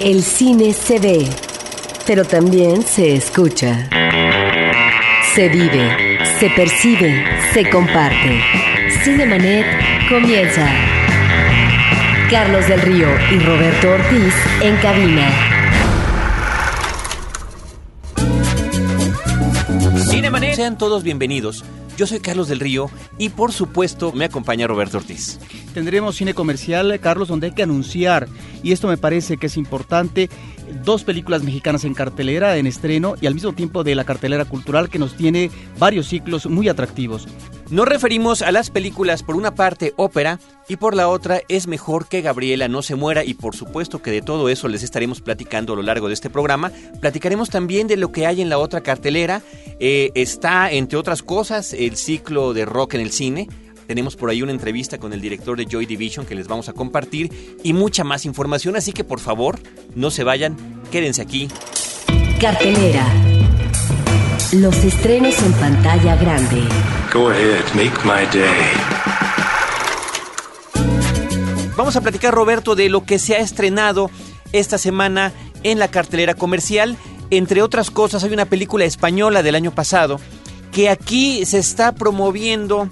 El cine se ve, pero también se escucha. Se vive, se percibe, se comparte. Cinemanet comienza. Carlos del Río y Roberto Ortiz en cabina. Cinemanet. Sean todos bienvenidos. Yo soy Carlos del Río y por supuesto me acompaña Roberto Ortiz. Tendremos cine comercial, Carlos, donde hay que anunciar, y esto me parece que es importante, dos películas mexicanas en cartelera, en estreno, y al mismo tiempo de la cartelera cultural que nos tiene varios ciclos muy atractivos. Nos referimos a las películas por una parte ópera y por la otra es mejor que Gabriela no se muera y por supuesto que de todo eso les estaremos platicando a lo largo de este programa. Platicaremos también de lo que hay en la otra cartelera. Eh, está entre otras cosas el ciclo de rock en el cine. Tenemos por ahí una entrevista con el director de Joy Division que les vamos a compartir y mucha más información, así que por favor no se vayan, quédense aquí. Cartelera. Los estrenos en pantalla grande. Go ahead, make my day. Vamos a platicar, Roberto, de lo que se ha estrenado esta semana en la cartelera comercial. Entre otras cosas, hay una película española del año pasado que aquí se está promoviendo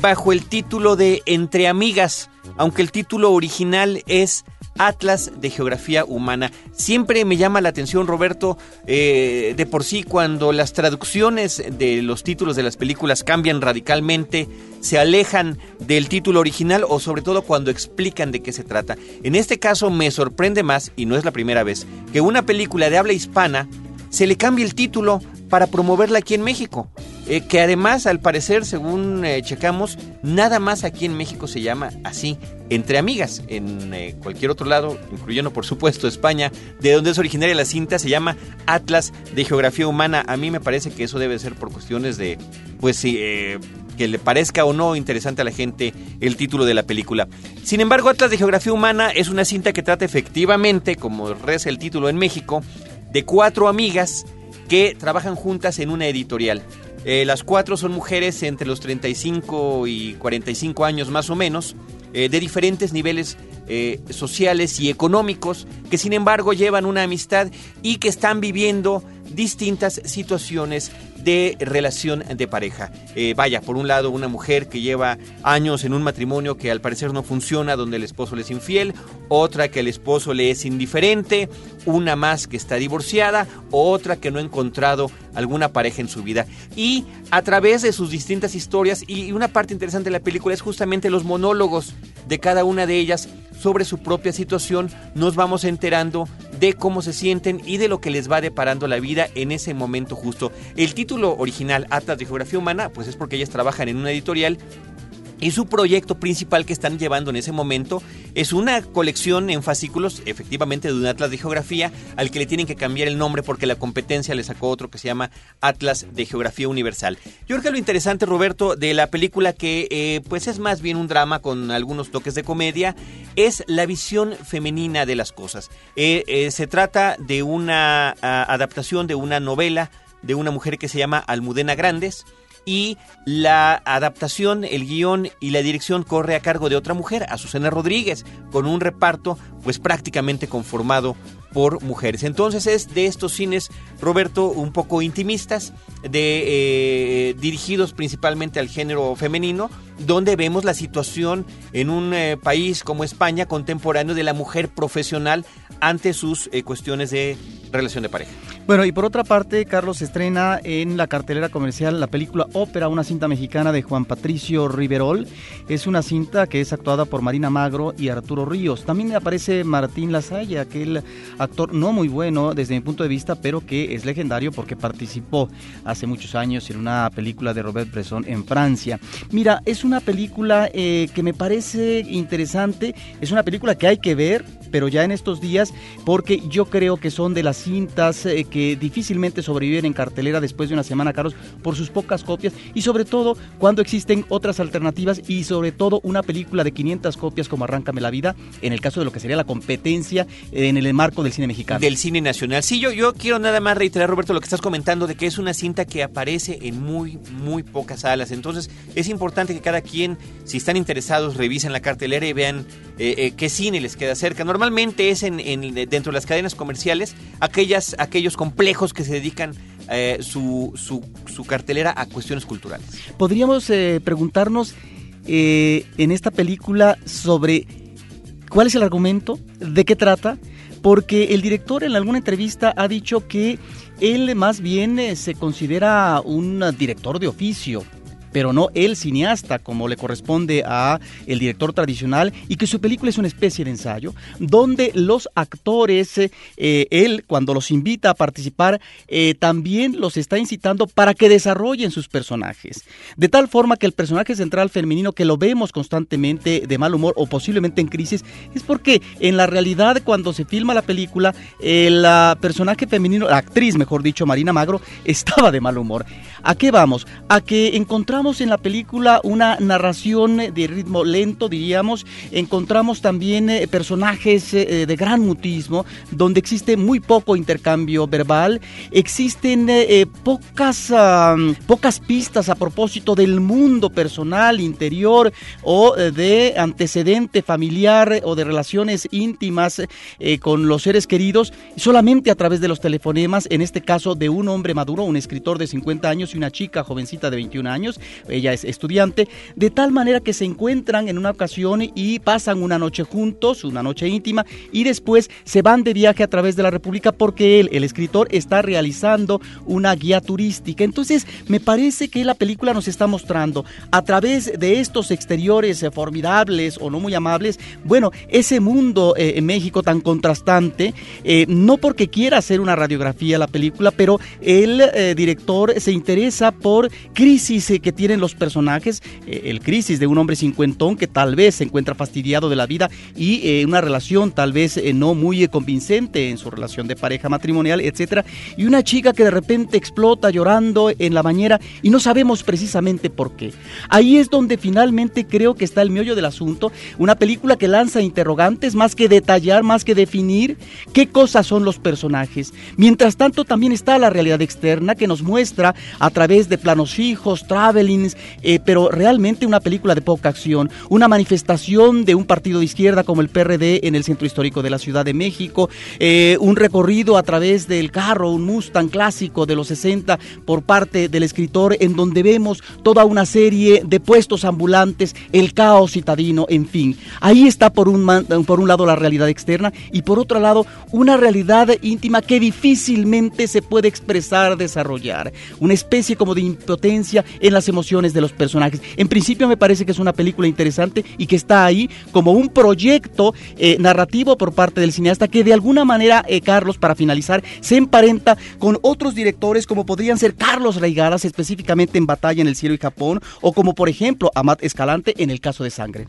bajo el título de Entre Amigas, aunque el título original es Atlas de Geografía Humana. Siempre me llama la atención, Roberto, eh, de por sí cuando las traducciones de los títulos de las películas cambian radicalmente, se alejan del título original o sobre todo cuando explican de qué se trata. En este caso me sorprende más, y no es la primera vez, que una película de habla hispana se le cambie el título para promoverla aquí en México. Eh, que además, al parecer, según eh, checamos, nada más aquí en México se llama así, entre amigas. En eh, cualquier otro lado, incluyendo por supuesto España, de donde es originaria la cinta, se llama Atlas de Geografía Humana. A mí me parece que eso debe ser por cuestiones de, pues sí, que le parezca o no interesante a la gente el título de la película. Sin embargo, Atlas de Geografía Humana es una cinta que trata efectivamente, como reza el título en México, de cuatro amigas que trabajan juntas en una editorial. Eh, las cuatro son mujeres entre los 35 y 45 años más o menos, eh, de diferentes niveles eh, sociales y económicos, que sin embargo llevan una amistad y que están viviendo distintas situaciones de relación de pareja. Eh, vaya, por un lado, una mujer que lleva años en un matrimonio que al parecer no funciona, donde el esposo le es infiel, otra que el esposo le es indiferente, una más que está divorciada, otra que no ha encontrado alguna pareja en su vida. Y a través de sus distintas historias, y una parte interesante de la película es justamente los monólogos de cada una de ellas sobre su propia situación, nos vamos enterando de cómo se sienten y de lo que les va deparando la vida en ese momento justo. El título original, Atlas de Geografía Humana, pues es porque ellas trabajan en una editorial y su proyecto principal que están llevando en ese momento es una colección en fascículos, efectivamente, de un Atlas de Geografía, al que le tienen que cambiar el nombre porque la competencia le sacó otro que se llama Atlas de Geografía Universal. Yo creo que lo interesante, Roberto, de la película, que eh, pues es más bien un drama con algunos toques de comedia, es la visión femenina de las cosas. Eh, eh, se trata de una ah, adaptación de una novela de una mujer que se llama Almudena Grandes, y la adaptación, el guion y la dirección corre a cargo de otra mujer, Azucena Rodríguez, con un reparto pues prácticamente conformado por mujeres. Entonces es de estos cines, Roberto, un poco intimistas, de, eh, dirigidos principalmente al género femenino, donde vemos la situación en un eh, país como España contemporáneo de la mujer profesional ante sus eh, cuestiones de relación de pareja. Bueno, y por otra parte, Carlos estrena en la cartelera comercial la película Ópera, una cinta mexicana de Juan Patricio Riverol. Es una cinta que es actuada por Marina Magro y Arturo Ríos. También aparece Martín Lasalle, aquel actor no muy bueno desde mi punto de vista, pero que es legendario porque participó hace muchos años en una película de Robert Bresson en Francia. Mira, es una película eh, que me parece interesante, es una película que hay que ver, pero ya en estos días, porque yo creo que son de las cintas eh, que difícilmente sobreviven en cartelera después de una semana, Carlos, por sus pocas copias y sobre todo cuando existen otras alternativas y sobre todo una película de 500 copias como Arráncame la vida, en el caso de lo que sería la competencia en el marco del cine mexicano. Del cine nacional. Sí, yo, yo quiero nada más reiterar, Roberto, lo que estás comentando de que es una cinta que aparece en muy, muy pocas salas. Entonces, es importante que cada quien, si están interesados, revisen la cartelera y vean eh, eh, qué cine les queda cerca. Normalmente es en- dentro de las cadenas comerciales aquellas, aquellos complejos que se dedican eh, su, su, su cartelera a cuestiones culturales. Podríamos eh, preguntarnos eh, en esta película sobre cuál es el argumento, de qué trata, porque el director en alguna entrevista ha dicho que él más bien se considera un director de oficio pero no el cineasta como le corresponde a el director tradicional y que su película es una especie de ensayo donde los actores eh, él cuando los invita a participar eh, también los está incitando para que desarrollen sus personajes de tal forma que el personaje central femenino que lo vemos constantemente de mal humor o posiblemente en crisis es porque en la realidad cuando se filma la película el ah, personaje femenino la actriz mejor dicho Marina Magro estaba de mal humor ¿A qué vamos? A que encontramos en la película una narración de ritmo lento, diríamos. Encontramos también eh, personajes eh, de gran mutismo, donde existe muy poco intercambio verbal. Existen eh, eh, pocas, pocas pistas a propósito del mundo personal, interior o eh, de antecedente familiar o de relaciones íntimas eh, con los seres queridos, solamente a través de los telefonemas, en este caso de un hombre maduro, un escritor de 50 años y una chica jovencita de 21 años, ella es estudiante, de tal manera que se encuentran en una ocasión y pasan una noche juntos, una noche íntima, y después se van de viaje a través de la República porque él, el escritor, está realizando una guía turística. Entonces, me parece que la película nos está mostrando a través de estos exteriores eh, formidables o no muy amables, bueno, ese mundo eh, en México tan contrastante, eh, no porque quiera hacer una radiografía la película, pero el director se interesa por crisis que tienen los personajes, eh, el crisis de un hombre cincuentón que tal vez se encuentra fastidiado de la vida y eh, una relación tal vez eh, no muy eh, convincente en su relación de pareja matrimonial, etcétera, y una chica que de repente explota llorando en la bañera y no sabemos precisamente por qué. Ahí es donde finalmente creo que está el meollo del asunto, una película que lanza interrogantes más que detallar, más que definir qué cosas son los personajes. Mientras tanto también está la realidad externa que nos muestra a través de planos fijos, eh, pero realmente una película de poca acción, una manifestación de un partido de izquierda como el PRD en el centro histórico de la Ciudad de México, eh, un recorrido a través del carro, un Mustang clásico de los 60 por parte del escritor en donde vemos toda una serie de puestos ambulantes, el caos citadino, en fin. Ahí está por un, man- por un lado la realidad externa y por otro lado una realidad íntima que difícilmente se puede expresar, desarrollar. Una especie como de impotencia en las emociones de los personajes. En principio me parece que es una película interesante y que está ahí como un proyecto eh, narrativo por parte del cineasta que de alguna manera, eh, Carlos, para finalizar, se emparenta con otros directores como podrían ser Carlos Reigadas, específicamente en Batalla en el Cielo y Japón, o como por ejemplo Amat Escalante en el caso de Sangre.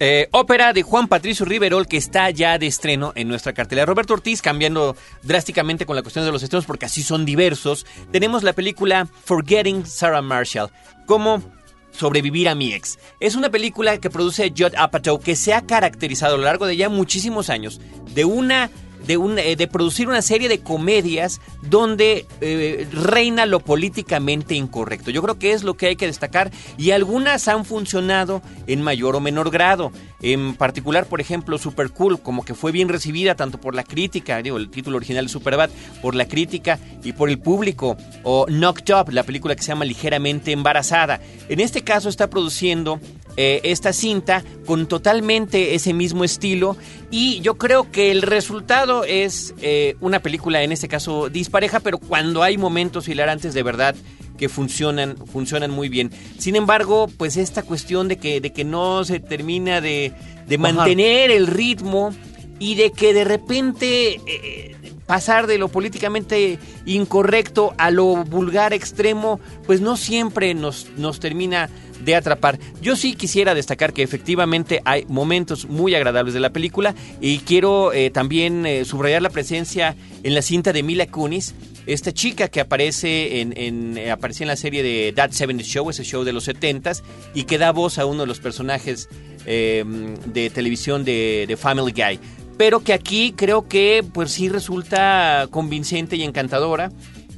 Eh, ópera de Juan Patricio Riverol que está ya de estreno en nuestra cartelera. Roberto Ortiz cambiando drásticamente con la cuestión de los estrenos porque así son diversos. Tenemos la película Forgetting Sarah Marshall. Cómo sobrevivir a mi ex. Es una película que produce Judd Apatow que se ha caracterizado a lo largo de ya muchísimos años de una de, un, eh, de producir una serie de comedias donde eh, reina lo políticamente incorrecto. Yo creo que es lo que hay que destacar y algunas han funcionado en mayor o menor grado. En particular, por ejemplo, Super Cool, como que fue bien recibida tanto por la crítica, digo, el título original es Superbad, por la crítica y por el público. O Knocked Up, la película que se llama Ligeramente Embarazada. En este caso está produciendo eh, esta cinta con totalmente ese mismo estilo. Y yo creo que el resultado es eh, una película en este caso dispareja pero cuando hay momentos hilarantes de verdad que funcionan funcionan muy bien. Sin embargo pues esta cuestión de que de que no se termina de, de mantener el ritmo y de que de repente eh, pasar de lo políticamente incorrecto a lo vulgar extremo, pues no siempre nos, nos termina de atrapar. Yo sí quisiera destacar que efectivamente hay momentos muy agradables de la película y quiero eh, también eh, subrayar la presencia en la cinta de Mila Kunis, esta chica que aparece en, en, eh, la serie de That 70 Show, ese show de los 70s, y que da voz a uno de los personajes de televisión de, de Family Guy pero que aquí creo que pues sí resulta convincente y encantadora.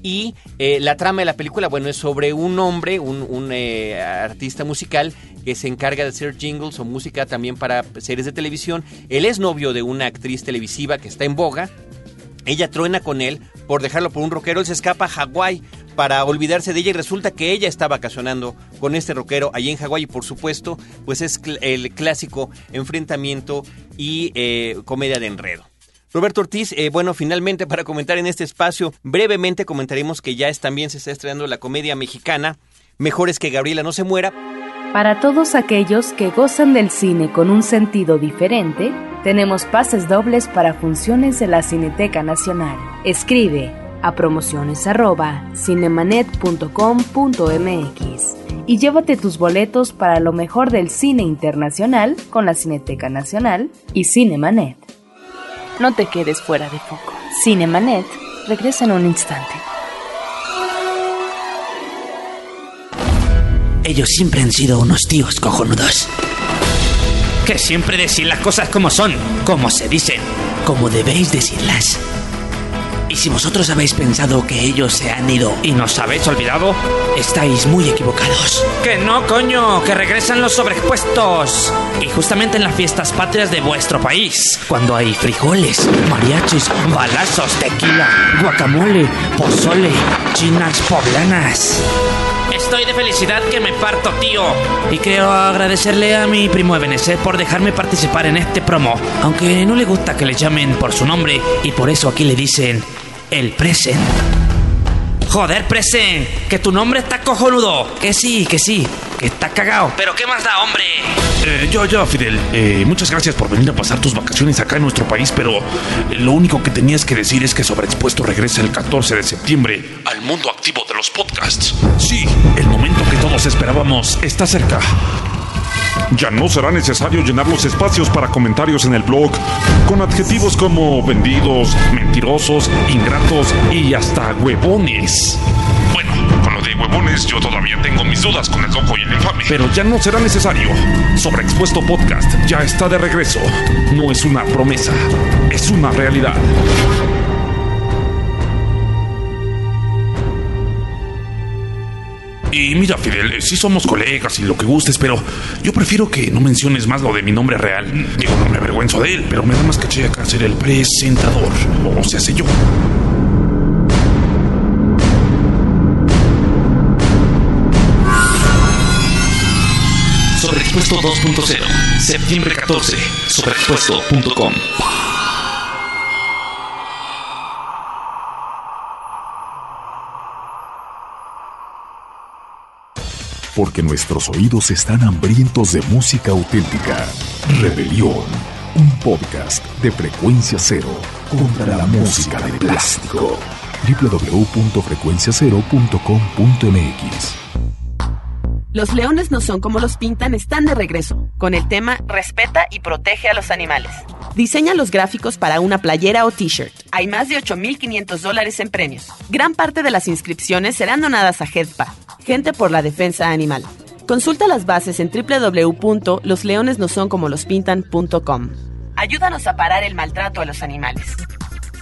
Y eh, la trama de la película, bueno, es sobre un hombre, un, un, eh, artista musical, que se encarga de hacer jingles o música también para series de televisión. Él es novio de una actriz televisiva que está en boga. Ella truena con él por dejarlo por un rockero. Él se escapa a Hawái para olvidarse de ella y resulta que ella está vacacionando con este rockero allí en Hawái por supuesto pues es el clásico enfrentamiento y eh, comedia de enredo. Roberto Ortiz, eh, bueno, finalmente para comentar en este espacio, brevemente comentaremos que ya es, también se está estrenando la comedia mexicana Mejores que Gabriela no se muera. Para todos aquellos que gozan del cine con un sentido diferente, tenemos pases dobles para funciones de la Cineteca Nacional. Escribe a promociones@cinemanet.com.mx y llévate tus boletos para lo mejor del cine internacional con la Cineteca Nacional y Cinemanet. No te quedes fuera de foco. Cinemanet regresa en un instante. Ellos siempre han sido unos tíos cojonudos. Que siempre decir las cosas como son, como se dicen, como debéis decirlas. Y si vosotros habéis pensado que ellos se han ido y nos habéis olvidado, estáis muy equivocados. Que no, coño, que regresan los sobreexpuestos. Y justamente en las fiestas patrias de vuestro país, cuando hay frijoles, mariachis, balazos, tequila, guacamole, pozole, chinas poblanas. Estoy de felicidad que me parto, tío. Y quiero agradecerle a mi primo Ebenezer por dejarme participar en este promo. Aunque no le gusta que le llamen por su nombre y por eso aquí le dicen el Present. Joder, Present, que tu nombre está cojonudo. Que sí, que sí, que está cagado. Pero ¿qué más da, hombre? Eh, yo, yo, Fidel, eh, muchas gracias por venir a pasar tus vacaciones acá en nuestro país, pero lo único que tenías que decir es que Sobreexpuesto regresa el 14 de septiembre al mundo activo de los podcasts. Sí, el momento que todos esperábamos está cerca. Ya no será necesario llenar los espacios para comentarios en el blog con adjetivos como vendidos, mentirosos, ingratos y hasta huevones. Bueno, con lo de huevones yo todavía tengo mis dudas con el loco y el infame. Pero ya no será necesario. Sobreexpuesto Podcast ya está de regreso. No es una promesa, es una realidad. Y mira, Fidel, sí somos colegas y lo que gustes, pero yo prefiero que no menciones más lo de mi nombre real. Digo, no me avergüenzo de él, pero me da más caché acá ser el presentador. O sea, sé yo. Sobreexpuesto 2.0, septiembre 14, sobreexpuesto.com. porque nuestros oídos están hambrientos de música auténtica. Rebelión, un podcast de frecuencia cero contra la música de plástico. www.frecuenciacero.com.mx Los leones no son como los pintan están de regreso, con el tema Respeta y protege a los animales. Diseña los gráficos para una playera o t-shirt. Hay más de 8.500 dólares en premios. Gran parte de las inscripciones serán donadas a HEDPA, Gente por la Defensa Animal. Consulta las bases en www.losleonesnosoncomolospintan.com. Ayúdanos a parar el maltrato a los animales.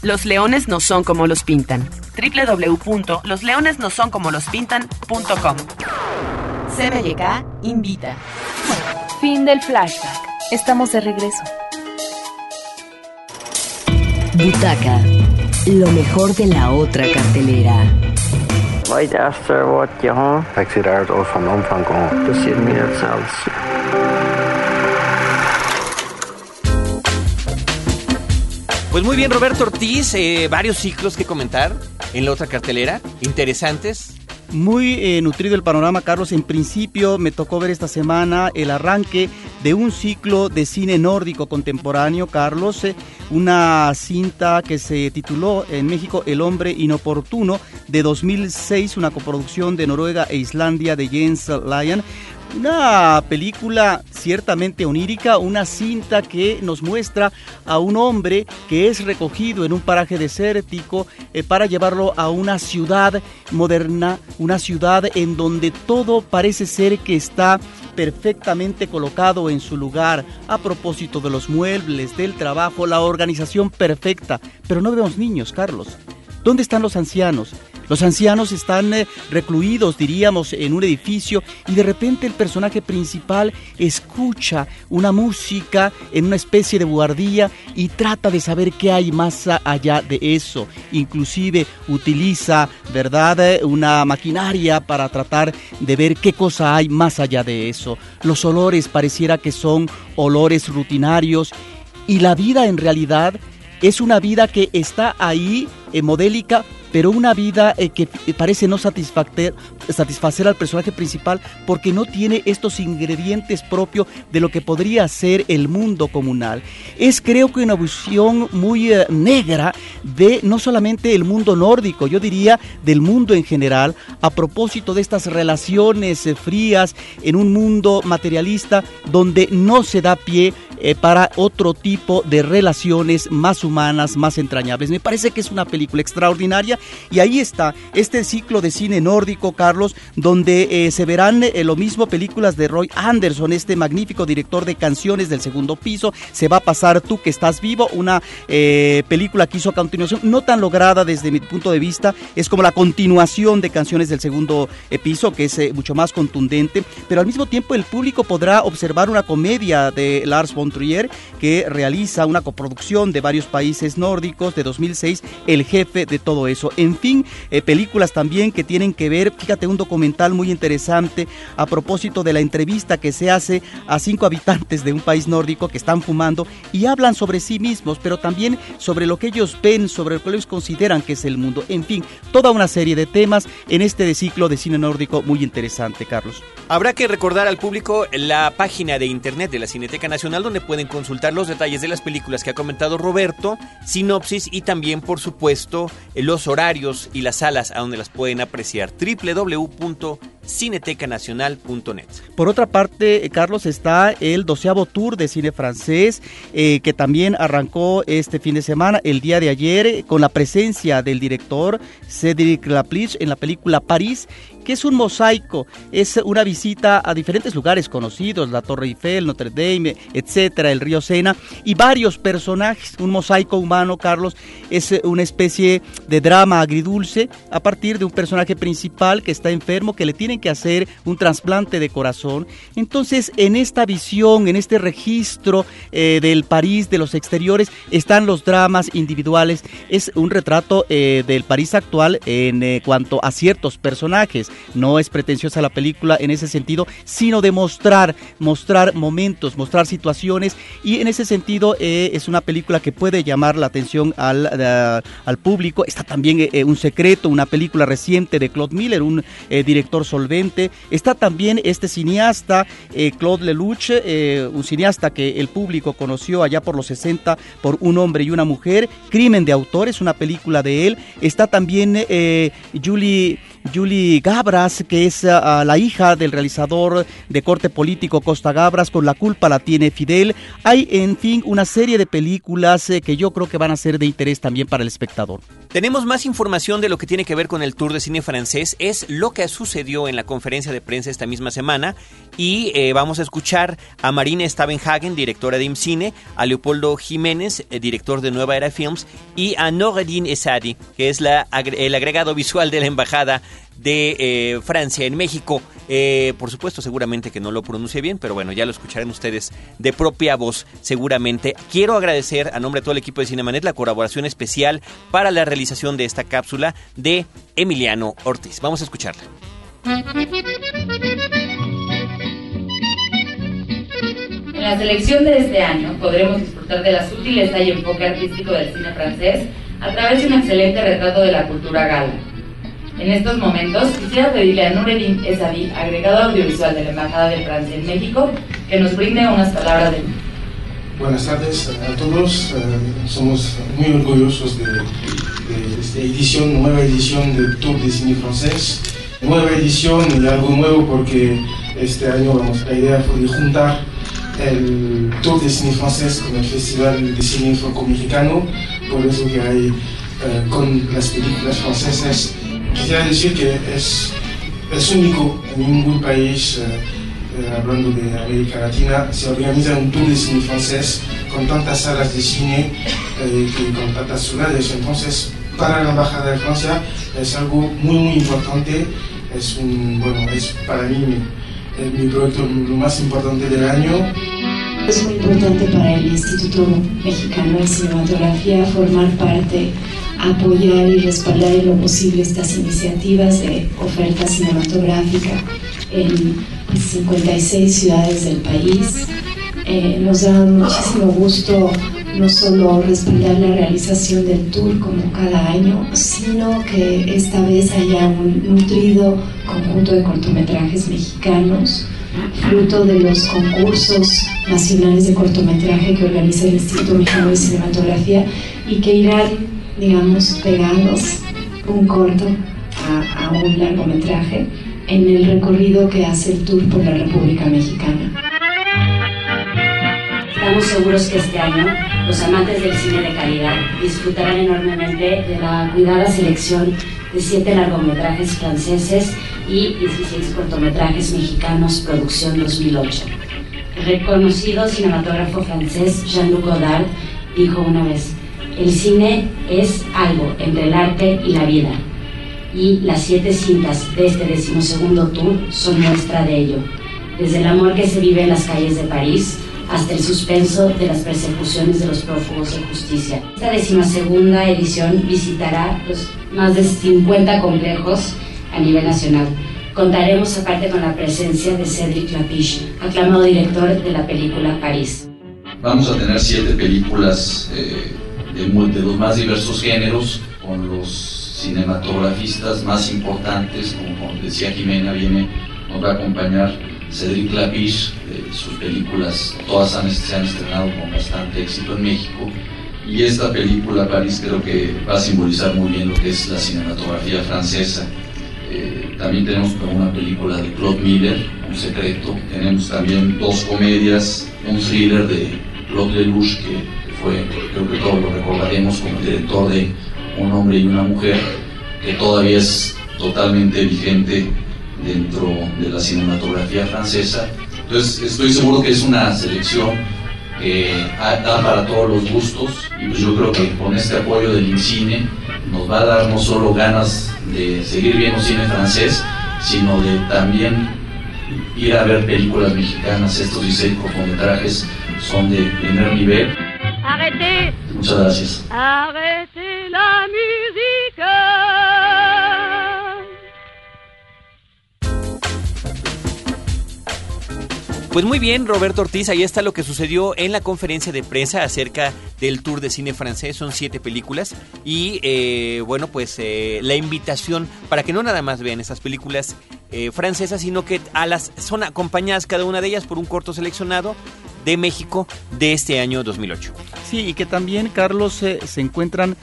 Los leones no son como los pintan. www.losleonesnosoncomolospintan.com. CBYK invita. Fin del flashback. Estamos de regreso. Butaca. Lo mejor de la otra cartelera. Ik zie daar van omvang zelfs. Pues muy bien, Roberto Ortiz, eh, varios ciclos que comentar en la otra cartelera, interesantes. Muy eh, nutrido el panorama, Carlos. En principio me tocó ver esta semana el arranque de un ciclo de cine nórdico contemporáneo, Carlos. eh, una cinta que se tituló en México El hombre inoportuno de 2006, una coproducción de Noruega e Islandia de Jens Lyon. Una película ciertamente onírica, una cinta que nos muestra a un hombre que es recogido en un paraje desértico eh, para llevarlo a una ciudad moderna, una ciudad en donde todo parece ser que está perfectamente colocado en su lugar a propósito de los muebles, del trabajo, la organización perfecta. Pero no vemos niños, Carlos. ¿Dónde están los ancianos? Los ancianos están eh, recluidos, diríamos, en un edificio y de repente el personaje principal escucha una música en una especie de buhardilla y trata de saber qué hay más allá de eso. Inclusive utiliza, ¿verdad?, eh, una maquinaria para tratar de ver qué cosa hay más allá de eso. Los olores pareciera que son olores rutinarios y la vida en realidad es una vida que está ahí, eh, modélica, pero una vida eh, que parece no satisfacer, satisfacer al personaje principal porque no tiene estos ingredientes propios de lo que podría ser el mundo comunal. Es creo que una visión muy eh, negra de no solamente el mundo nórdico, yo diría del mundo en general, a propósito de estas relaciones frías en un mundo materialista donde no se da pie eh, para otro tipo de relaciones más humanas, más entrañables. Me parece que es una película extraordinaria y ahí está este ciclo de cine nórdico, Carlos, donde eh, se verán eh, lo mismo películas de Roy Anderson, este magnífico director de canciones del segundo piso. Se va a pasar Tú que estás vivo, una película que hizo a continuación, no tan lograda desde mi punto de vista, es como la continuación de canciones del segundo piso, que es mucho más contundente, pero al mismo tiempo el público podrá observar una comedia de Lars von Trier, que realiza una coproducción de varios países nórdicos de 2006, el jefe de todo eso. En fin, eh, películas también que tienen que ver, fíjate, un documental muy interesante a propósito de la entrevista que se hace a cinco habitantes de un país nórdico que están fumando y hablan sobre sí mismos, pero también sobre lo que ellos ven, sobre lo que ellos consideran que es el mundo. En fin, toda una serie de temas en este ciclo de cine nórdico muy interesante, Carlos. Habrá que recordar al público la página de internet de la Cineteca Nacional donde pueden consultar los detalles de las películas que ha comentado Roberto, sinopsis y también, por supuesto, los horarios y las salas a donde las pueden apreciar. www.cinetecanacional.net. Por otra parte, eh, Carlos, está el doceavo tour de cine francés eh, que también arrancó este fin de semana, el día de ayer, eh, con la presencia del director Cédric Lapliche en la película París que es un mosaico, es una visita a diferentes lugares conocidos, la Torre Eiffel, Notre Dame, etcétera, el río Sena, y varios personajes. Un mosaico humano, Carlos, es una especie de drama agridulce a partir de un personaje principal que está enfermo, que le tienen que hacer un trasplante de corazón. Entonces, en esta visión, en este registro eh, del París, de los exteriores, están los dramas individuales. Es un retrato eh, del París actual en eh, cuanto a ciertos personajes. No es pretenciosa la película en ese sentido, sino de mostrar, mostrar momentos, mostrar situaciones y en ese sentido es una película que puede llamar la atención al, al público. Está también Un secreto, una película reciente de Claude Miller, un director Está también este cineasta, Claude Lelouch, un cineasta que el público conoció allá por los 60 por Un hombre y una mujer. Crimen de autor, es una película de él. Está también Julie Julie Gabras, que es ah, la hija del realizador de corte político Costa Gabras, con la culpa la tiene Fidel. Hay, en fin, una serie de películas eh, que yo creo que van a ser de interés también para el espectador. Tenemos más información de lo que tiene que ver con el Tour de Cine Francés, es lo que sucedió en la conferencia de prensa esta misma semana. Y eh, vamos a escuchar a Marina Stavenhagen, directora de IMCINE, a Leopoldo Jiménez, eh, director de Nueva Era Films y a Noradine Esadi, que es la, el agregado visual de la embajada de eh, Francia en México. Eh, por supuesto, seguramente que no lo pronuncie bien, pero bueno, ya lo escucharán ustedes de propia voz, seguramente. Quiero agradecer a nombre de todo el equipo de Cinemanet la colaboración especial para la realización de esta cápsula de Emiliano Ortiz. Vamos a escucharla. En la selección de este año podremos disfrutar de la sutileza y enfoque artístico del cine francés a través de un excelente retrato de la cultura gala en estos momentos quisiera pedirle a Nureddin Esadi, agregado audiovisual de la Embajada de Francia en México, que nos brinde unas palabras de Buenas tardes a todos. Eh, somos muy orgullosos de, esta edición, nueva edición del Tour de Cine Francés. Nueva edición y algo nuevo porque este año vamos, la idea fue de juntar el Tour de Cine Francés con el Festival de Cine Franco-Mexicano. Por eso que hay eh, con las películas francesas quisiera decir que es, es único en ningún país, eh, eh, hablando de América Latina, se organiza un tour de cine francés con tantas salas de cine eh, y con tantas ciudades. Entonces, para la Embajada de Francia es algo muy, muy importante. Es, un, bueno, es para mí mi, mi proyecto más importante del año. Es muy importante para el Instituto Mexicano de Cinematografía formar parte, apoyar y respaldar en lo posible estas iniciativas de oferta cinematográfica en 56 ciudades del país. Eh, nos da muchísimo gusto no solo respaldar la realización del tour como cada año, sino que esta vez haya un nutrido conjunto de cortometrajes mexicanos, fruto de los concursos nacionales de cortometraje que organiza el Instituto Mexicano de Cinematografía y que irán, digamos, pegados un corto a, a un largometraje en el recorrido que hace el tour por la República Mexicana. Estamos seguros que este año los amantes del cine de calidad disfrutarán enormemente de la cuidada selección de siete largometrajes franceses y 16 cortometrajes mexicanos, producción 2008. El reconocido cinematógrafo francés Jean-Luc Godard dijo una vez, el cine es algo entre el arte y la vida, y las siete cintas de este decimosegundo tour son muestra de ello. Desde el amor que se vive en las calles de París hasta el suspenso de las persecuciones de los prófugos de justicia. Esta decimasegunda edición visitará los más de 50 complejos a nivel nacional. Contaremos aparte con la presencia de Cédric Lapiche, aclamado director de la película París. Vamos a tener siete películas eh, de, de los más diversos géneros, con los cinematografistas más importantes, como decía Jimena, viene, nos va a acompañar Cedric Lapiche, sus películas todas han, se han estrenado con bastante éxito en México, y esta película, París, creo que va a simbolizar muy bien lo que es la cinematografía francesa. Eh, también tenemos una película de Claude Miller, Un secreto, tenemos también dos comedias, un thriller de Claude Lelouch, que fue, creo que todos lo recordaremos como director de un hombre y una mujer, que todavía es totalmente vigente dentro de la cinematografía francesa. Entonces estoy seguro que es una selección que da para todos los gustos y pues yo creo que con este apoyo del INCINE nos va a dar no solo ganas de seguir viendo cine francés, sino de también ir a ver películas mexicanas. Estos 16 cortometrajes son de primer nivel. Muchas gracias. la Pues muy bien, Roberto Ortiz, ahí está lo que sucedió en la conferencia de prensa acerca del tour de cine francés. Son siete películas y eh, bueno, pues eh, la invitación para que no nada más vean esas películas eh, francesas, sino que a las son acompañadas cada una de ellas por un corto seleccionado de México de este año 2008. Sí, y que también, Carlos, se encuentran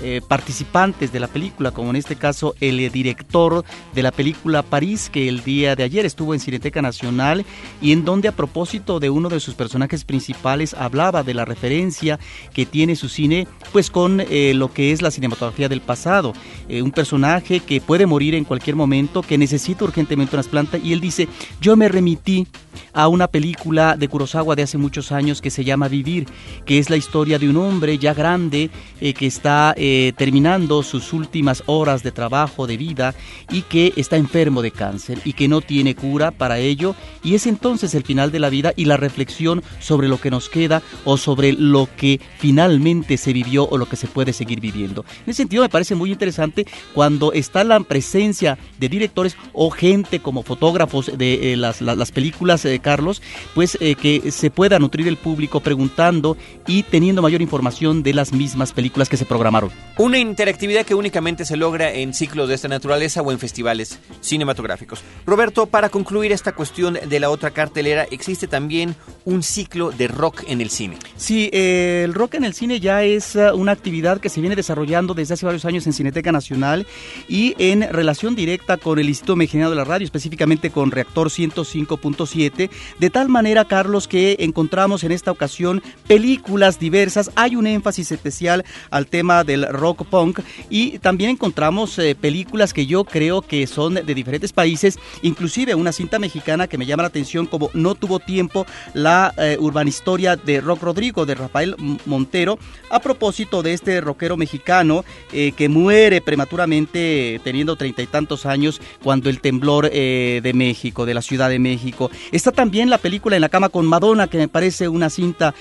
eh, participantes de la película, como en este caso el eh, director de la película París, que el día de ayer estuvo en Cineteca Nacional y en donde a propósito de uno de sus personajes principales hablaba de la referencia que tiene su cine, pues con eh, lo que es la cinematografía del pasado. un personaje que puede morir en cualquier momento, que necesita urgentemente unas plantas y él dice, yo me remití a una película de Kurosawa de hace muchos años que se llama Vivir, que es la historia de un hombre ya grande que está eh, terminando sus últimas horas de trabajo, de vida, y que está enfermo de cáncer y que no tiene cura para ello. Y es entonces el final de la vida y la reflexión sobre lo que nos queda o sobre lo que finalmente se vivió o lo que se puede seguir viviendo. En ese sentido me parece muy interesante cuando está la presencia de directores o gente como fotógrafos de eh, las, las, películas, eh, Carlos, pues que se pueda nutrir el público preguntando y teniendo mayor información de las mismas películas que se programaron. Una interactividad que únicamente se logra en ciclos de esta naturaleza o en festivales cinematográficos. Roberto, para concluir esta cuestión de la otra cartelera, existe también un ciclo de rock en el cine. Sí, eh, el rock en el cine ya es uh, una actividad que se viene desarrollando desde hace varios años en Cineteca Nacional y en relación directa con el Instituto Mexicano de la Radio, específicamente con Reactor 105.7, de tal manera, Carlos, que encontramos en esta ocasión películas diversas, hay un énfasis especial al tema del rock punk y también encontramos eh, películas que yo creo que son de diferentes países, inclusive una cinta mexicana que me llama la atención como No tuvo tiempo, la eh, urbana historia de Rock Rodrigo de Rafael Montero, a propósito de este rockero mexicano eh, que muere prematuramente teniendo treinta y tantos años cuando el temblor de México, de la Ciudad de México. Está también la película En la cama con Madonna, que me parece una cinta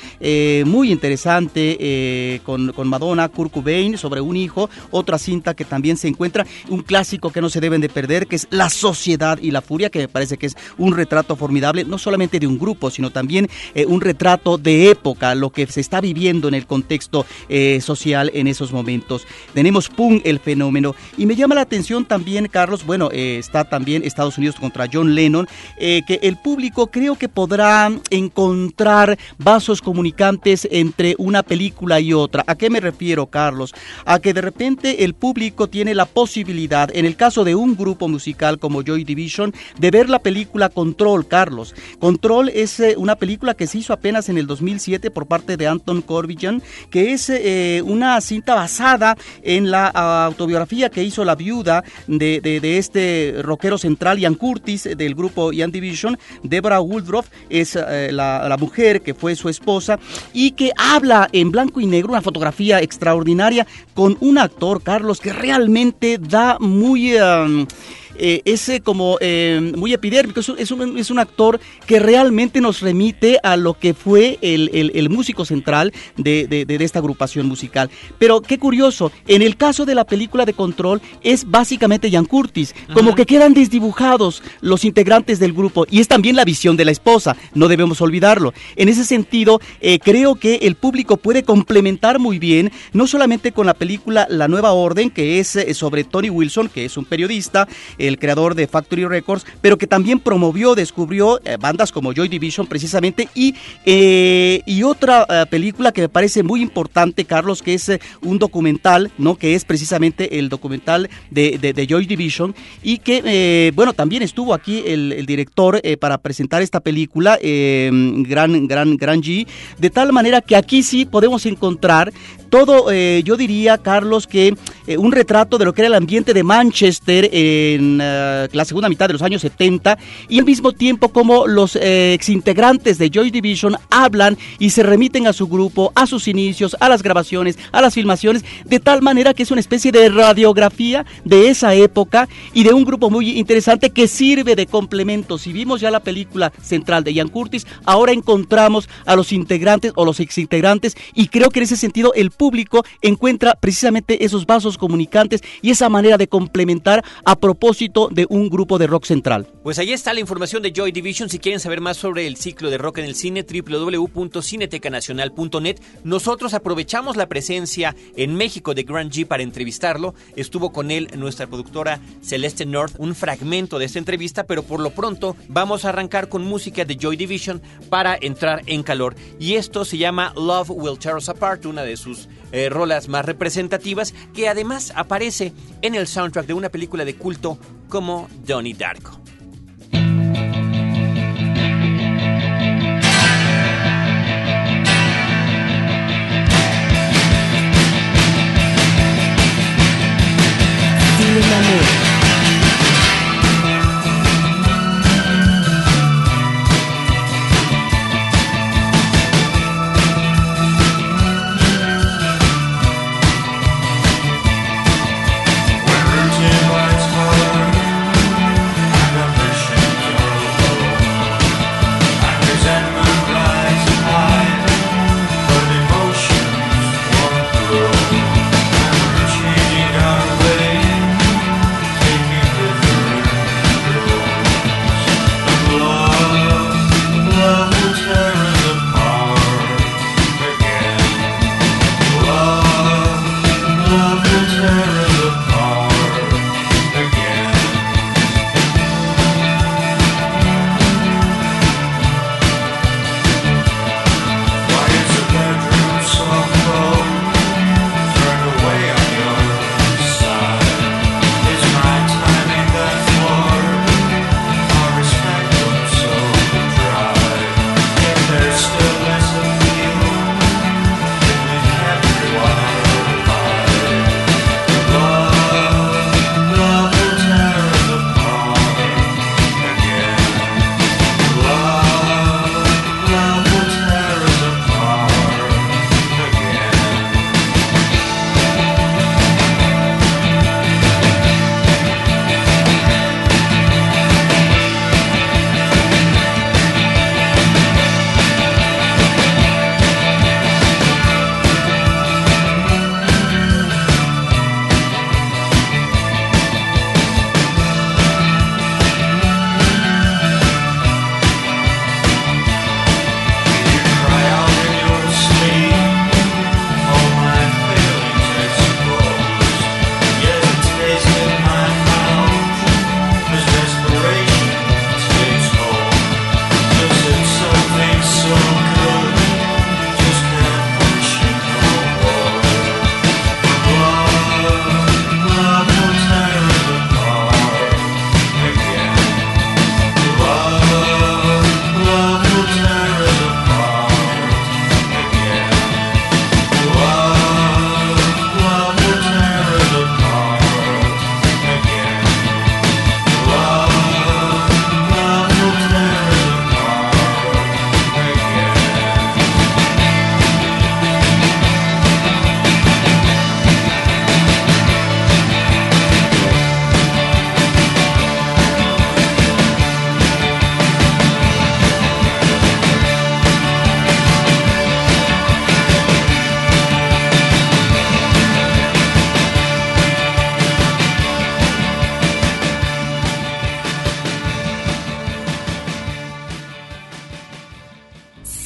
muy interesante con, con Madonna, Kurt Cobain, sobre un hijo, otra cinta que también se encuentra, un clásico que no se deben de perder, que es La Sociedad y la Furia, que me parece que es un retrato formidable, no solamente de un grupo, sino también eh, un retrato de época, lo que se está viviendo en el contexto eh, social en esos momentos. Tenemos Pum, el fenómeno, y me llama la atención también, Carlos, bueno, eh, está también Estados Unidos contra John Lennon, que el público creo que podrá encontrar vasos comunicantes entre una película y otra. ¿A qué me refiero, Carlos? A que de repente el público tiene la posibilidad, en el caso de un grupo musical como Joy Division, de ver la película Control, Carlos. Control es eh, una película que se hizo apenas en el 2007 por parte de Anton Corbijn, que es eh, una cinta basada en la autobiografía que hizo la viuda de, este rockero central, Ian Curtis, del grupo Ian Division. Deborah Woodruff es eh, la mujer que fue su esposa y que habla en blanco y negro, una fotografía extraordinaria con un actor, Carlos, que realmente da muy... eh, es como eh, muy epidérmico, es un, es, un, actor que realmente nos remite a lo que fue el, músico central de, esta agrupación musical. Pero qué curioso, en el caso de la película de Control es básicamente Jan Curtis, como que quedan desdibujados los integrantes del grupo y es también la visión de la esposa, no debemos olvidarlo. En ese sentido, eh, creo que el público puede complementar muy bien, no solamente con la película La Nueva Orden, que es sobre Tony Wilson, que es un periodista, el creador de Factory Records, pero que también promovió, descubrió eh, bandas como Joy Division precisamente y, eh, y otra eh, película que me parece muy importante, Carlos, que es un documental, ¿no? Que es precisamente el documental de, de, Joy Division y que, bueno, también estuvo aquí el, el director para presentar esta película, Gran, Gran, Gran G, de tal manera que aquí sí podemos encontrar todo, yo diría, Carlos, que un retrato de lo que era el ambiente de Manchester en eh, la segunda mitad de los años 70 y al mismo tiempo como los eh, exintegrantes de Joy Division hablan y se remiten a su grupo, a sus inicios, a las grabaciones, a las filmaciones, de tal manera que es una especie de radiografía de esa época y de un grupo muy interesante que sirve de complemento. Si vimos ya la película central de Ian Curtis, ahora encontramos a los integrantes o los exintegrantes y creo que en ese sentido el público encuentra precisamente esos vasos comunicantes y esa manera de complementar a propósito de un grupo de rock central. Pues ahí está la información de Joy Division. Si quieren saber más sobre el ciclo de rock en el cine, www.cinetecanacional.net. Nosotros aprovechamos la presencia en México de Grant G para entrevistarlo. Estuvo con él nuestra productora Celeste North, un fragmento de esta entrevista, pero por lo pronto vamos a arrancar con música de Joy Division para entrar en calor. Y esto se llama Love Will Tear Us Apart, una de sus eh, rolas más representativas, que además aparece en el soundtrack de una película de culto como Johnny Darko.